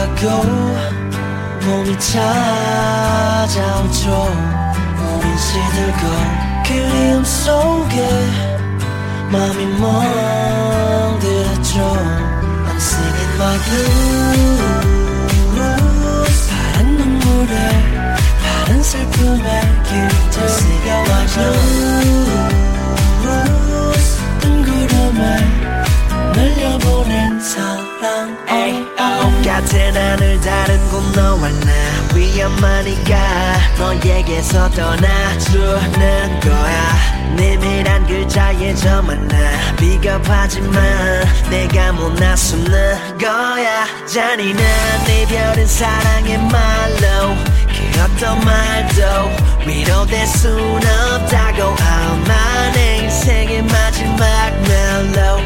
가고 봄이 찾아오죠. 우린 시들고 그리움 속에 맘이 멍들었죠. I'm singing my blues. 파란 눈물에 파란 슬픔에 길들 새겨와 blues. 뜬 구름에 날려보낸 사랑. 같은 하늘 다른 곳 너와 나. 위험하니까 너에게서 떠나주는 거야. 내밀한 글자에 저 만 나. 비겁하지만 내가 못 나서는 거야. 잔인한 이별은 사랑의 말로. 그 어떤 말도 위로될 순 없다고. 아마 내 인생의 마지막 멜로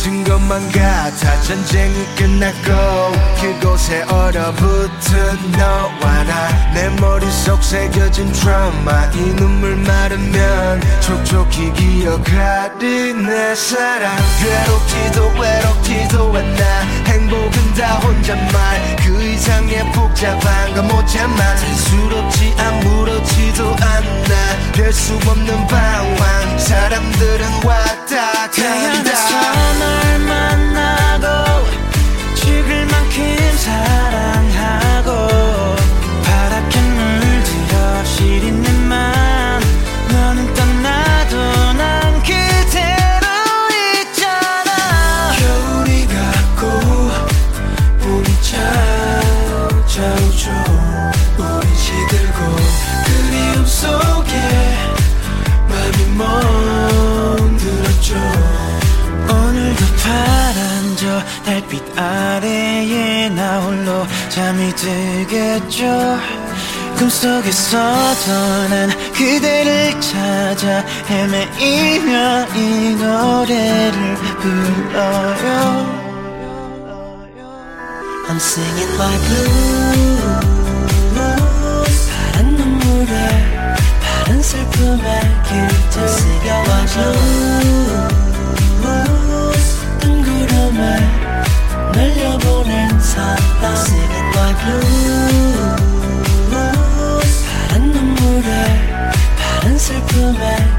멎은 것만 같아. 전쟁이 끝났고 그곳에 얼어붙은 너와 나. 내 머릿속 새겨진 트라우마. 이 눈물 마르면 촉촉히 기억하리 내 사랑. 괴롭지도 외롭지도 않아 행복은 다 혼잣말. 그 이상의 복잡한 건 못 참아. 단스럽지 아무렇지도 않아. 별수 없는 방황. 사람들은 왔 달빛 아래에 나 홀로 잠이 들겠죠. 꿈속에서도 난 그대를 찾아 헤매이며 이 노래를 불러요. I'm singing my blues man